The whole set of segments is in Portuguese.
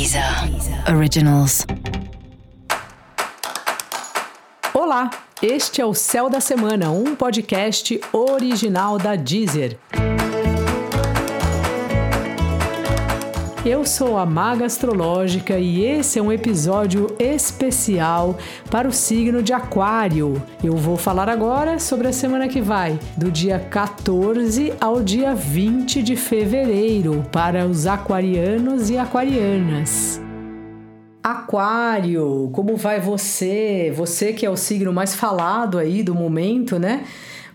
Deezer Originals. Olá, este é o Céu da Semana, um podcast original da Deezer. Eu sou a Maga Astrológica e esse é um episódio especial para o signo de Aquário. Eu vou falar agora sobre a semana que vai, do dia 14 ao dia 20 de fevereiro, para os aquarianos e aquarianas. Aquário, como vai você? Você que é o signo mais falado aí do momento, né?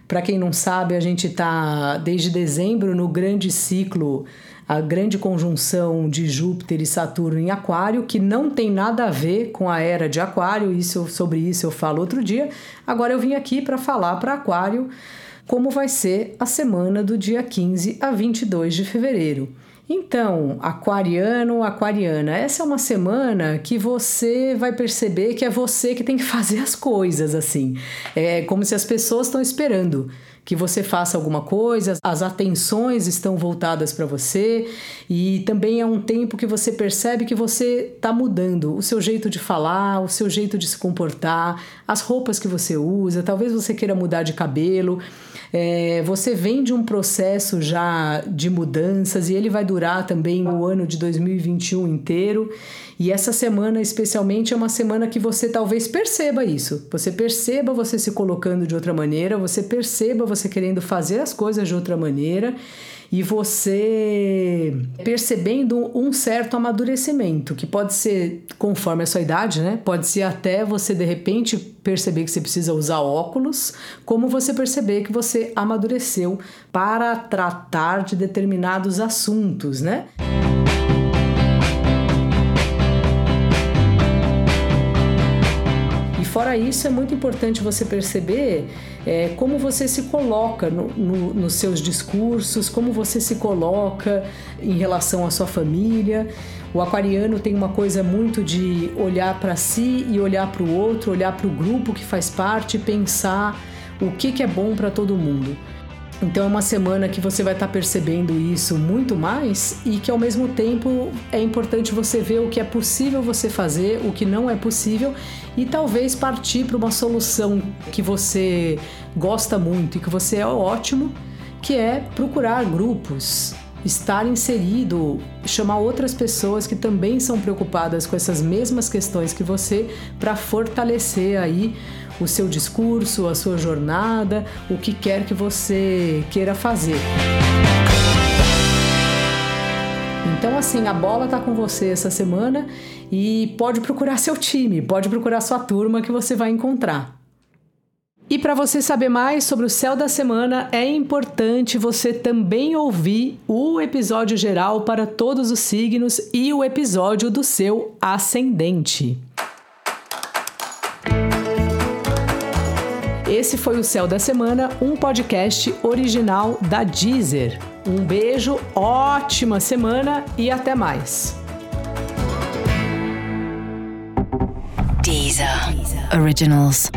Para quem não sabe, a gente tá desde dezembro no grande ciclo a grande conjunção de Júpiter e Saturno em Aquário, que não tem nada a ver com a era de Aquário, isso sobre isso eu falo outro dia. Agora eu vim aqui para falar para Aquário como vai ser a semana do dia 15 a 22 de fevereiro. Então, aquariano, aquariana, essa é uma semana que você vai perceber que é você que tem que fazer as coisas assim. É como se as pessoas estão esperando que você faça alguma coisa, as atenções estão voltadas para você e também é um tempo que você percebe que você está mudando o seu jeito de falar, o seu jeito de se comportar, as roupas que você usa, talvez você queira mudar de cabelo. É, você vem de um processo já de mudanças e ele vai durar também o ano de 2021 inteiro. E essa semana, especialmente, é uma semana que você talvez perceba isso. Você perceba você se colocando de outra maneira, você perceba você querendo fazer as coisas de outra maneira e você percebendo um certo amadurecimento, que pode ser conforme a sua idade, né? Pode ser até você de repente perceber que você precisa usar óculos, como você perceber que você amadureceu para tratar de determinados assuntos, né? Isso, é muito importante você perceber é, como você se coloca no, no, nos seus discursos, como você se coloca em relação à sua família. O aquariano tem uma coisa muito de olhar para si e olhar para o outro, olhar para o grupo que faz parte pensar o que, que é bom para todo mundo. Então é uma semana que você vai estar tá percebendo isso muito mais e que ao mesmo tempo é importante você ver o que é possível você fazer, o que não é possível e talvez partir para uma solução que você gosta muito e que você é ótimo, que é procurar grupos, estar inserido, chamar outras pessoas que também são preocupadas com essas mesmas questões que você para fortalecer aí o seu discurso, a sua jornada, o que quer que você queira fazer. Então, assim, a bola tá com você essa semana e pode procurar seu time, pode procurar sua turma que você vai encontrar. E para você saber mais sobre o céu da semana, é importante você também ouvir o episódio geral para todos os signos e o episódio do seu ascendente. Esse foi o Céu da Semana, um podcast original da Deezer. Um beijo, ótima semana e até mais. Deezer, Deezer. Originals.